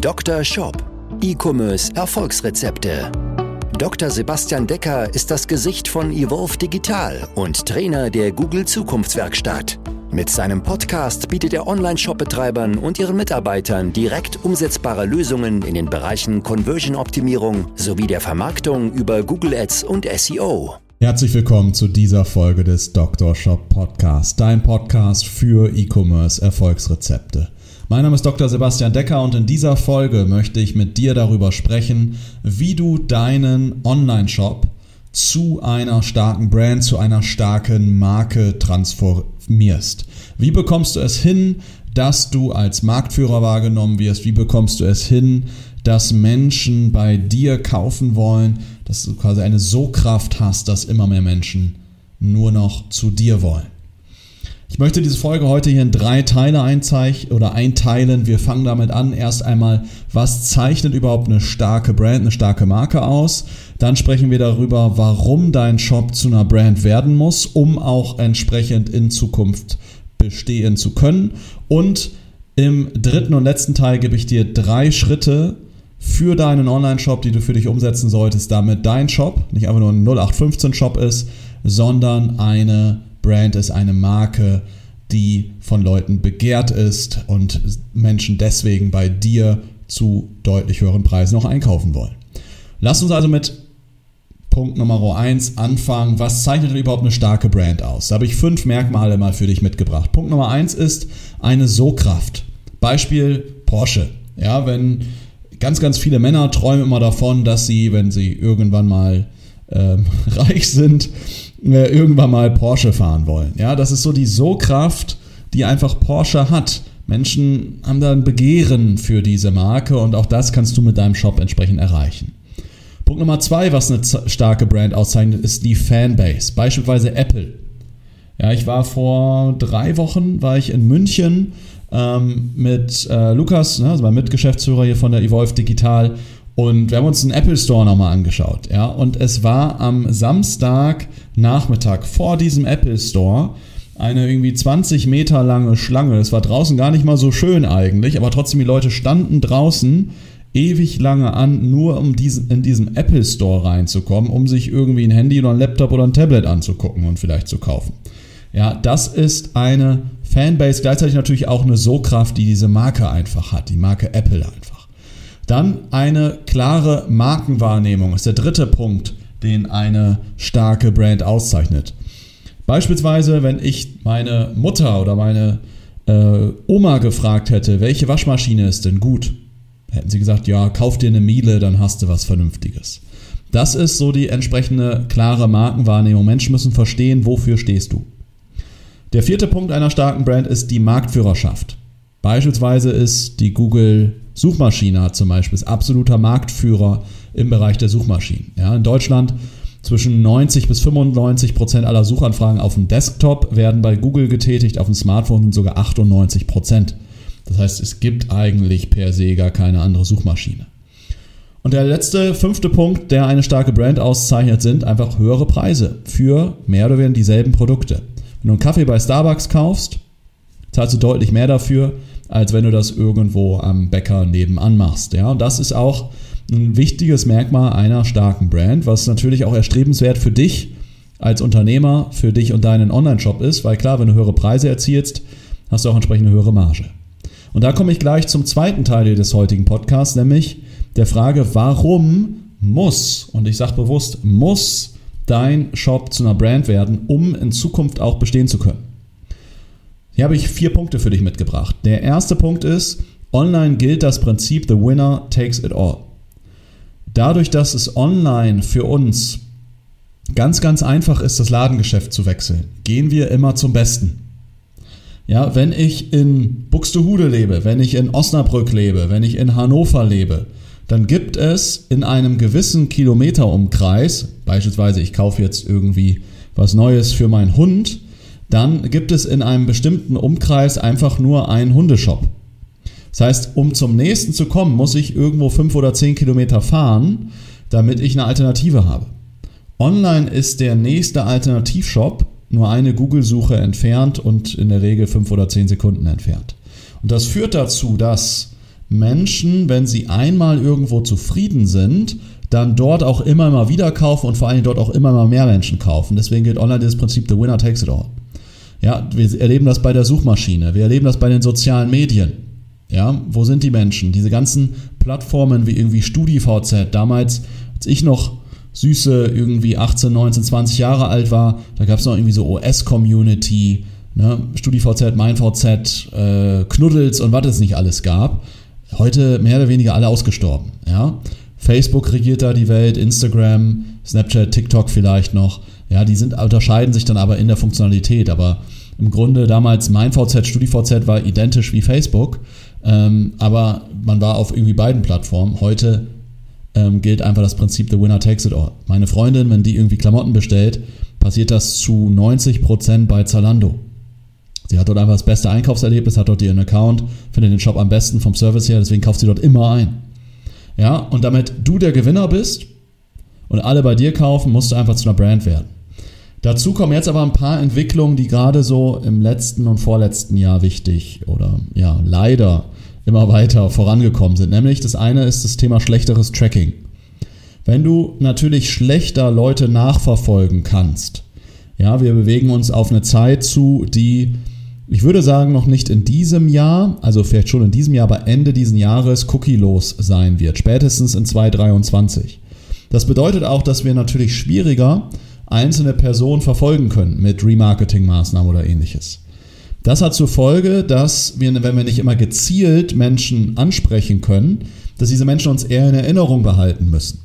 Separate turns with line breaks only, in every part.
Dr. Shop. E-Commerce Erfolgsrezepte. Dr. Sebastian Decker ist das Gesicht von Evolve Digital und Trainer der Google Zukunftswerkstatt. Mit seinem Podcast bietet er Online-Shop-Betreibern und ihren Mitarbeitern direkt umsetzbare Lösungen in den Bereichen Conversion-Optimierung sowie der Vermarktung über Google Ads und SEO.
Herzlich willkommen zu dieser Folge des Dr. Shop Podcast, dein Podcast für E-Commerce Erfolgsrezepte. Mein Name ist Dr. Sebastian Decker und in dieser Folge möchte ich mit dir darüber sprechen, wie du deinen Online-Shop zu einer starken Brand, zu einer starken Marke transformierst. Wie bekommst du es hin, dass du als Marktführer wahrgenommen wirst? Wie bekommst du es hin, dass Menschen bei dir kaufen wollen, dass du quasi eine So-Kraft hast, dass immer mehr Menschen nur noch zu dir wollen. Ich möchte diese Folge heute hier in drei Teile einzeichnen oder einteilen. Wir fangen damit an. Erst einmal, was zeichnet überhaupt eine starke Brand, eine starke Marke aus? Dann sprechen wir darüber, warum dein Shop zu einer Brand werden muss, um auch entsprechend in Zukunft bestehen zu können. Und im dritten und letzten Teil gebe ich dir drei Schritte, für deinen Online-Shop, die du für dich umsetzen solltest, damit dein Shop nicht einfach nur ein 0815-Shop ist, sondern eine Brand ist, eine Marke, die von Leuten begehrt ist und Menschen deswegen bei dir zu deutlich höheren Preisen noch einkaufen wollen. Lass uns also mit Punkt Nummer 1 anfangen. Was zeichnet überhaupt eine starke Brand aus? Da habe ich fünf Merkmale mal für dich mitgebracht. Punkt Nummer 1 ist eine So-Kraft. Beispiel Porsche. Ja, wenn ganz, ganz viele Männer träumen immer davon, dass sie, wenn sie irgendwann mal ähm, reich sind, äh, irgendwann mal Porsche fahren wollen. Ja, das ist so die So-Kraft, die einfach Porsche hat. Menschen haben da ein Begehren für diese Marke und auch das kannst du mit deinem Shop entsprechend erreichen. Punkt Nummer zwei, was eine starke Brand auszeichnet, ist die Fanbase. Beispielsweise Apple. Ja, ich war vor drei Wochen war ich in München ähm, mit äh, Lukas, ne, also mein Mitgeschäftsführer hier von der Evolve Digital. Und wir haben uns den Apple Store nochmal angeschaut. Ja? Und es war am Samstagnachmittag vor diesem Apple Store eine irgendwie 20 Meter lange Schlange. Es war draußen gar nicht mal so schön eigentlich, aber trotzdem die Leute standen draußen ewig lange an, nur um diesen, in diesen Apple Store reinzukommen, um sich irgendwie ein Handy oder ein Laptop oder ein Tablet anzugucken und vielleicht zu kaufen. Ja, das ist eine Fanbase, gleichzeitig natürlich auch eine So-Kraft, die diese Marke einfach hat, die Marke Apple einfach. Dann eine klare Markenwahrnehmung ist der dritte Punkt, den eine starke Brand auszeichnet. Beispielsweise, wenn ich meine Mutter oder meine äh, Oma gefragt hätte, welche Waschmaschine ist denn gut, hätten sie gesagt, ja, kauf dir eine Miele, dann hast du was Vernünftiges. Das ist so die entsprechende klare Markenwahrnehmung. Menschen müssen verstehen, wofür stehst du. Der vierte Punkt einer starken Brand ist die Marktführerschaft. Beispielsweise ist die Google Suchmaschine hat zum Beispiel ist absoluter Marktführer im Bereich der Suchmaschinen. Ja, in Deutschland zwischen 90 bis 95 Prozent aller Suchanfragen auf dem Desktop werden bei Google getätigt, auf dem Smartphone sind sogar 98 Prozent. Das heißt, es gibt eigentlich per se gar keine andere Suchmaschine. Und der letzte, fünfte Punkt, der eine starke Brand auszeichnet, sind einfach höhere Preise für mehr oder weniger dieselben Produkte. Wenn du einen Kaffee bei Starbucks kaufst, zahlst du deutlich mehr dafür, als wenn du das irgendwo am Bäcker nebenan machst. Ja, und das ist auch ein wichtiges Merkmal einer starken Brand, was natürlich auch erstrebenswert für dich als Unternehmer, für dich und deinen Online-Shop ist, weil klar, wenn du höhere Preise erzielst, hast du auch entsprechend eine höhere Marge. Und da komme ich gleich zum zweiten Teil des heutigen Podcasts, nämlich der Frage, warum muss, und ich sage bewusst, muss dein Shop zu einer Brand werden, um in Zukunft auch bestehen zu können. Hier habe ich vier Punkte für dich mitgebracht. Der erste Punkt ist, online gilt das Prinzip The Winner takes it all. Dadurch, dass es online für uns ganz, ganz einfach ist, das Ladengeschäft zu wechseln, gehen wir immer zum Besten. Ja, wenn ich in Buxtehude lebe, wenn ich in Osnabrück lebe, wenn ich in Hannover lebe, dann gibt es in einem gewissen Kilometerumkreis, beispielsweise ich kaufe jetzt irgendwie was Neues für meinen Hund, dann gibt es in einem bestimmten Umkreis einfach nur einen Hundeshop. Das heißt, um zum nächsten zu kommen, muss ich irgendwo fünf oder zehn Kilometer fahren, damit ich eine Alternative habe. Online ist der nächste Alternativshop nur eine Google-Suche entfernt und in der Regel fünf oder zehn Sekunden entfernt. Und das führt dazu, dass Menschen, wenn sie einmal irgendwo zufrieden sind, dann dort auch immer mal wieder kaufen und vor allem dort auch immer mal mehr Menschen kaufen. Deswegen gilt online das Prinzip The Winner Takes It All. Ja, wir erleben das bei der Suchmaschine, wir erleben das bei den sozialen Medien. Ja, wo sind die Menschen? Diese ganzen Plattformen wie irgendwie StudiVZ, damals, als ich noch süße irgendwie 18, 19, 20 Jahre alt war, da gab es noch irgendwie so OS-Community, ne? StudiVZ, MeinVZ, äh, Knuddels und was es nicht alles gab. Heute mehr oder weniger alle ausgestorben. Ja? Facebook regiert da die Welt, Instagram, Snapchat, TikTok vielleicht noch. Ja, die sind, unterscheiden sich dann aber in der Funktionalität. Aber im Grunde damals mein VZ, StudiVZ war identisch wie Facebook. Ähm, aber man war auf irgendwie beiden Plattformen. Heute ähm, gilt einfach das Prinzip The Winner Takes It All. Meine Freundin, wenn die irgendwie Klamotten bestellt, passiert das zu 90% bei Zalando. Sie hat dort einfach das beste Einkaufserlebnis, hat dort ihren Account, findet den Shop am besten vom Service her, deswegen kauft sie dort immer ein. Ja, und damit du der Gewinner bist und alle bei dir kaufen, musst du einfach zu einer Brand werden. Dazu kommen jetzt aber ein paar Entwicklungen, die gerade so im letzten und vorletzten Jahr wichtig oder ja, leider immer weiter vorangekommen sind. Nämlich das eine ist das Thema schlechteres Tracking. Wenn du natürlich schlechter Leute nachverfolgen kannst, ja, wir bewegen uns auf eine Zeit zu, die ich würde sagen, noch nicht in diesem Jahr, also vielleicht schon in diesem Jahr, aber Ende diesen Jahres cookie-los sein wird, spätestens in 2023. Das bedeutet auch, dass wir natürlich schwieriger einzelne Personen verfolgen können mit Remarketing-Maßnahmen oder ähnliches. Das hat zur Folge, dass wir, wenn wir nicht immer gezielt Menschen ansprechen können, dass diese Menschen uns eher in Erinnerung behalten müssen.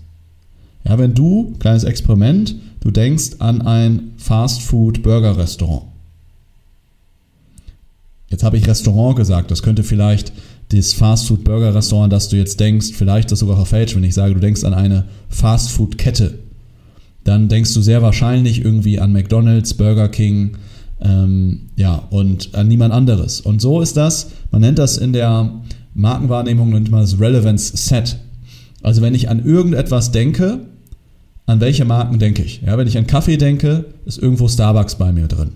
Ja, wenn du, kleines Experiment, du denkst an ein Fast-Food-Burger-Restaurant Jetzt habe ich Restaurant gesagt, das könnte vielleicht das Fastfood-Burger-Restaurant, das du jetzt denkst, vielleicht das sogar verfälscht, wenn ich sage, du denkst an eine Fastfood-Kette. Dann denkst du sehr wahrscheinlich irgendwie an McDonald's, Burger King, ähm, ja, und an niemand anderes. Und so ist das, man nennt das in der Markenwahrnehmung, nennt man das Relevance Set. Also wenn ich an irgendetwas denke, an welche Marken denke ich? Ja, wenn ich an Kaffee denke, ist irgendwo Starbucks bei mir drin.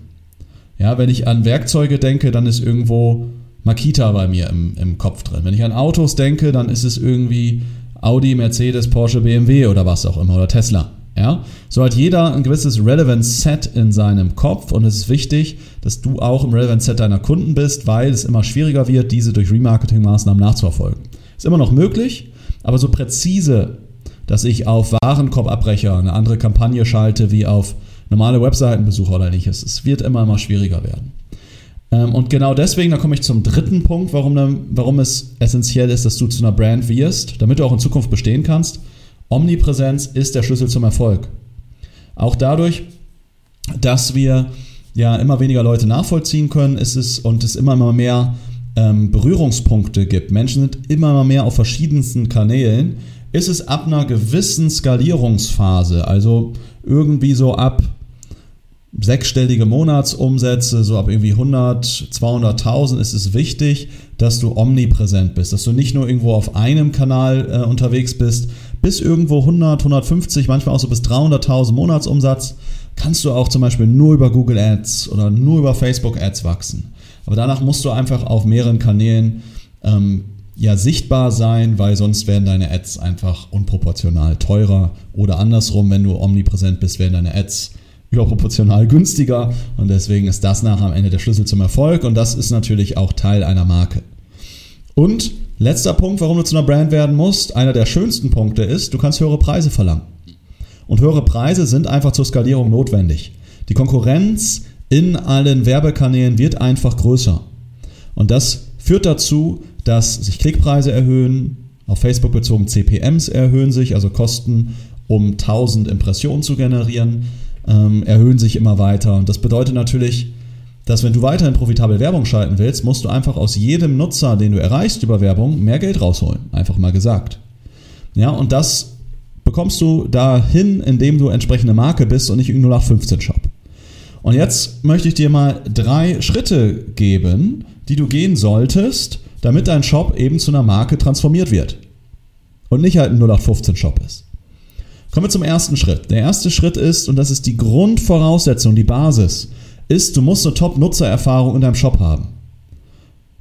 Ja, wenn ich an Werkzeuge denke, dann ist irgendwo Makita bei mir im, im Kopf drin. Wenn ich an Autos denke, dann ist es irgendwie Audi, Mercedes, Porsche, BMW oder was auch immer oder Tesla. Ja, so hat jeder ein gewisses Relevance Set in seinem Kopf und es ist wichtig, dass du auch im Relevance Set deiner Kunden bist, weil es immer schwieriger wird, diese durch Remarketing-Maßnahmen nachzuverfolgen. Ist immer noch möglich, aber so präzise, dass ich auf Warenkorbabbrecher eine andere Kampagne schalte wie auf normale Webseitenbesucher oder ähnliches. Es wird immer, immer schwieriger werden. Ähm, und genau deswegen, da komme ich zum dritten Punkt, warum, warum es essentiell ist, dass du zu einer Brand wirst, damit du auch in Zukunft bestehen kannst. Omnipräsenz ist der Schlüssel zum Erfolg. Auch dadurch, dass wir ja immer weniger Leute nachvollziehen können, ist es und es immer mehr ähm, Berührungspunkte gibt. Menschen sind immer mehr auf verschiedensten Kanälen. Ist es ab einer gewissen Skalierungsphase, also irgendwie so ab sechsstellige Monatsumsätze, so ab irgendwie 100, 200.000 ist es wichtig, dass du omnipräsent bist, dass du nicht nur irgendwo auf einem Kanal äh, unterwegs bist, bis irgendwo 100, 150, manchmal auch so bis 300.000 Monatsumsatz, kannst du auch zum Beispiel nur über Google Ads oder nur über Facebook Ads wachsen. Aber danach musst du einfach auf mehreren Kanälen ähm, ja sichtbar sein, weil sonst werden deine Ads einfach unproportional teurer oder andersrum, wenn du omnipräsent bist, werden deine Ads überproportional günstiger und deswegen ist das nach am Ende der Schlüssel zum Erfolg und das ist natürlich auch Teil einer Marke. Und letzter Punkt, warum du zu einer Brand werden musst, einer der schönsten Punkte ist, du kannst höhere Preise verlangen. Und höhere Preise sind einfach zur Skalierung notwendig. Die Konkurrenz in allen Werbekanälen wird einfach größer. Und das führt dazu, dass sich Klickpreise erhöhen, auf Facebook bezogen CPMs erhöhen sich, also Kosten, um 1000 Impressionen zu generieren, ähm, erhöhen sich immer weiter. Und das bedeutet natürlich, dass wenn du weiterhin profitabel Werbung schalten willst, musst du einfach aus jedem Nutzer, den du erreichst über Werbung, mehr Geld rausholen. Einfach mal gesagt. Ja, und das bekommst du dahin, indem du entsprechende Marke bist und nicht irgendein 0815 Shop. Und jetzt möchte ich dir mal drei Schritte geben, die du gehen solltest, damit dein Shop eben zu einer Marke transformiert wird. Und nicht halt ein 0815-Shop ist. Kommen wir zum ersten Schritt. Der erste Schritt ist, und das ist die Grundvoraussetzung, die Basis, ist, du musst eine Top-Nutzererfahrung in deinem Shop haben.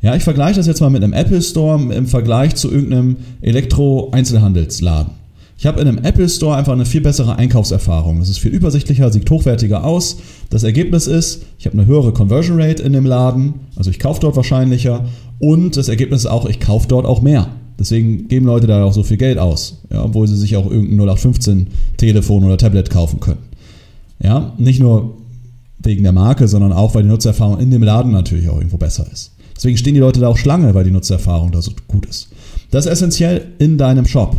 Ja, ich vergleiche das jetzt mal mit einem Apple Store im Vergleich zu irgendeinem Elektro-Einzelhandelsladen. Ich habe in einem Apple Store einfach eine viel bessere Einkaufserfahrung. Es ist viel übersichtlicher, sieht hochwertiger aus. Das Ergebnis ist, ich habe eine höhere Conversion Rate in dem Laden, also ich kaufe dort wahrscheinlicher. Und das Ergebnis ist auch, ich kaufe dort auch mehr. Deswegen geben Leute da auch so viel Geld aus, ja, obwohl sie sich auch irgendein 0815 Telefon oder Tablet kaufen können. Ja, nicht nur wegen der Marke, sondern auch, weil die Nutzererfahrung in dem Laden natürlich auch irgendwo besser ist. Deswegen stehen die Leute da auch Schlange, weil die Nutzererfahrung da so gut ist. Das ist essentiell in deinem Shop.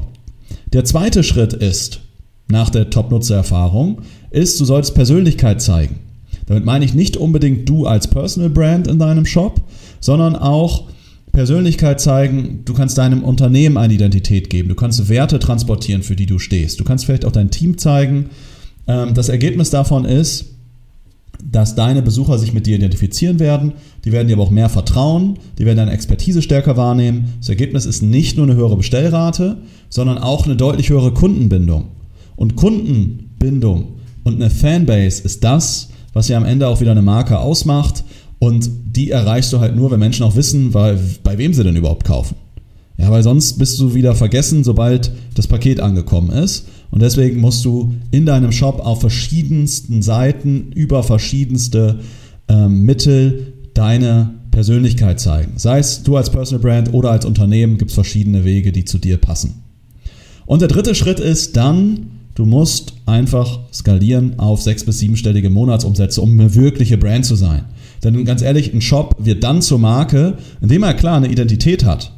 Der zweite Schritt ist, nach der Top-Nutzer-Erfahrung, ist, du solltest Persönlichkeit zeigen. Damit meine ich nicht unbedingt du als Personal Brand in deinem Shop, sondern auch Persönlichkeit zeigen, du kannst deinem Unternehmen eine Identität geben, du kannst Werte transportieren, für die du stehst. Du kannst vielleicht auch dein Team zeigen. Ähm, das Ergebnis davon ist, dass deine Besucher sich mit dir identifizieren werden, die werden dir aber auch mehr vertrauen, die werden deine Expertise stärker wahrnehmen. Das Ergebnis ist nicht nur eine höhere Bestellrate, sondern auch eine deutlich höhere Kundenbindung. Und Kundenbindung und eine Fanbase ist das, was ja am Ende auch wieder eine Marke ausmacht. Und die erreichst du halt nur, wenn Menschen auch wissen, weil, bei wem sie denn überhaupt kaufen. Ja, weil sonst bist du wieder vergessen, sobald das Paket angekommen ist. Und deswegen musst du in deinem Shop auf verschiedensten Seiten über verschiedenste ähm, Mittel deine Persönlichkeit zeigen. Sei es du als Personal Brand oder als Unternehmen, gibt es verschiedene Wege, die zu dir passen. Und der dritte Schritt ist dann, du musst einfach skalieren auf sechs- bis siebenstellige Monatsumsätze, um eine wirkliche Brand zu sein. Denn ganz ehrlich, ein Shop wird dann zur Marke, indem er klar eine Identität hat.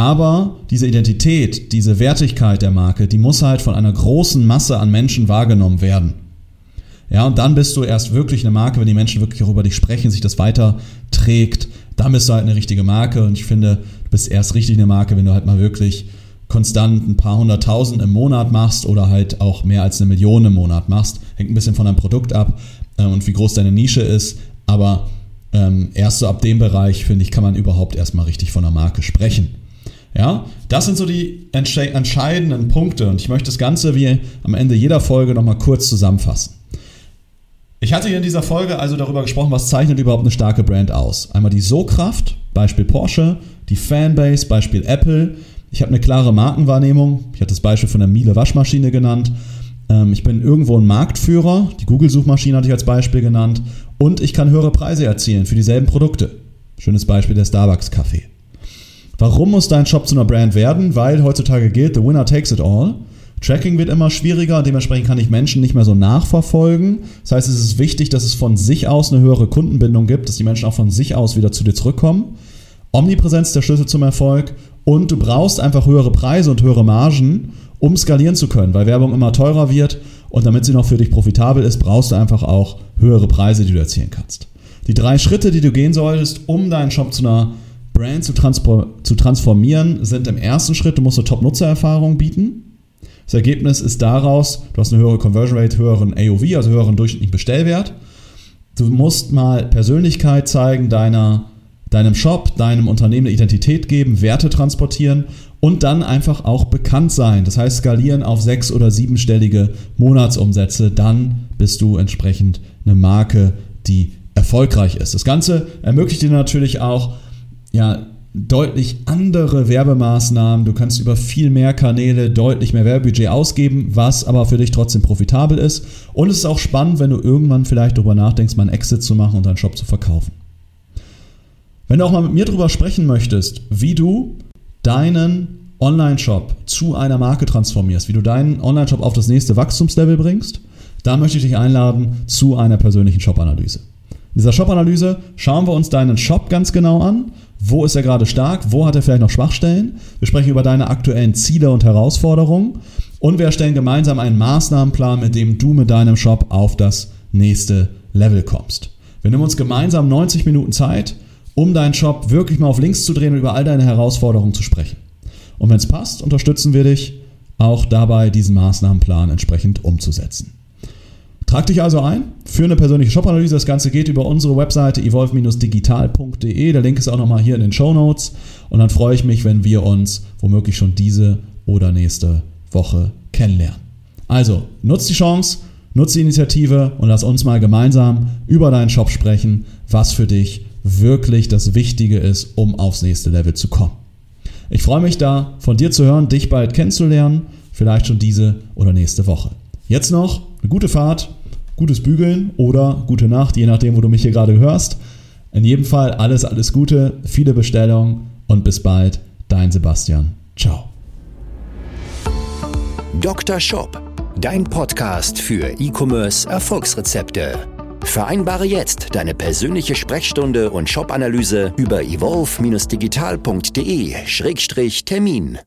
Aber diese Identität, diese Wertigkeit der Marke, die muss halt von einer großen Masse an Menschen wahrgenommen werden. Ja, und dann bist du erst wirklich eine Marke, wenn die Menschen wirklich auch über dich sprechen, sich das weiterträgt. Dann bist du halt eine richtige Marke. Und ich finde, du bist erst richtig eine Marke, wenn du halt mal wirklich konstant ein paar hunderttausend im Monat machst oder halt auch mehr als eine Million im Monat machst. Hängt ein bisschen von deinem Produkt ab äh, und wie groß deine Nische ist. Aber ähm, erst so ab dem Bereich, finde ich, kann man überhaupt erstmal richtig von einer Marke sprechen. Ja, das sind so die entscheidenden Punkte und ich möchte das Ganze wie am Ende jeder Folge nochmal kurz zusammenfassen. Ich hatte hier in dieser Folge also darüber gesprochen, was zeichnet überhaupt eine starke Brand aus. Einmal die So-Kraft, Beispiel Porsche, die Fanbase, Beispiel Apple. Ich habe eine klare Markenwahrnehmung. Ich hatte das Beispiel von der Miele Waschmaschine genannt. Ähm, ich bin irgendwo ein Marktführer. Die Google-Suchmaschine hatte ich als Beispiel genannt. Und ich kann höhere Preise erzielen für dieselben Produkte. Schönes Beispiel der Starbucks-Kaffee. Warum muss dein Shop zu einer Brand werden? Weil heutzutage gilt, the winner takes it all. Tracking wird immer schwieriger, dementsprechend kann ich Menschen nicht mehr so nachverfolgen. Das heißt, es ist wichtig, dass es von sich aus eine höhere Kundenbindung gibt, dass die Menschen auch von sich aus wieder zu dir zurückkommen. Omnipräsenz ist der Schlüssel zum Erfolg und du brauchst einfach höhere Preise und höhere Margen, um skalieren zu können, weil Werbung immer teurer wird und damit sie noch für dich profitabel ist, brauchst du einfach auch höhere Preise, die du erzielen kannst. Die drei Schritte, die du gehen solltest, um deinen Shop zu einer Brand zu, zu transformieren, sind im ersten Schritt, du musst eine Top-Nutzererfahrung bieten. Das Ergebnis ist daraus, du hast eine höhere Conversion Rate, höheren AOV, also höheren durchschnittlichen Bestellwert. Du musst mal Persönlichkeit zeigen, deiner, deinem Shop, deinem Unternehmen eine Identität geben, Werte transportieren und dann einfach auch bekannt sein. Das heißt, skalieren auf sechs- oder siebenstellige Monatsumsätze. Dann bist du entsprechend eine Marke, die erfolgreich ist. Das Ganze ermöglicht dir natürlich auch, ja, deutlich andere Werbemaßnahmen. Du kannst über viel mehr Kanäle deutlich mehr Werbebudget ausgeben, was aber für dich trotzdem profitabel ist. Und es ist auch spannend, wenn du irgendwann vielleicht darüber nachdenkst, mal einen Exit zu machen und deinen Shop zu verkaufen. Wenn du auch mal mit mir darüber sprechen möchtest, wie du deinen Online-Shop zu einer Marke transformierst, wie du deinen Online-Shop auf das nächste Wachstumslevel bringst, dann möchte ich dich einladen zu einer persönlichen Shop-Analyse. In dieser Shop-Analyse schauen wir uns deinen Shop ganz genau an wo ist er gerade stark? Wo hat er vielleicht noch Schwachstellen? Wir sprechen über deine aktuellen Ziele und Herausforderungen. Und wir erstellen gemeinsam einen Maßnahmenplan, mit dem du mit deinem Shop auf das nächste Level kommst. Wir nehmen uns gemeinsam 90 Minuten Zeit, um deinen Shop wirklich mal auf links zu drehen und über all deine Herausforderungen zu sprechen. Und wenn es passt, unterstützen wir dich auch dabei, diesen Maßnahmenplan entsprechend umzusetzen. Trag dich also ein für eine persönliche Shop-Analyse. Das Ganze geht über unsere Webseite evolve-digital.de. Der Link ist auch nochmal hier in den Show Notes. Und dann freue ich mich, wenn wir uns womöglich schon diese oder nächste Woche kennenlernen. Also, nutz die Chance, nutz die Initiative und lass uns mal gemeinsam über deinen Shop sprechen, was für dich wirklich das Wichtige ist, um aufs nächste Level zu kommen. Ich freue mich da, von dir zu hören, dich bald kennenzulernen, vielleicht schon diese oder nächste Woche. Jetzt noch eine gute Fahrt, gutes Bügeln oder gute Nacht, je nachdem, wo du mich hier gerade hörst. In jedem Fall alles, alles Gute, viele Bestellungen und bis bald, dein Sebastian. Ciao.
Dr. Shop, dein Podcast für E-Commerce Erfolgsrezepte. Vereinbare jetzt deine persönliche Sprechstunde und Shop-Analyse über evolve-digital.de-termin.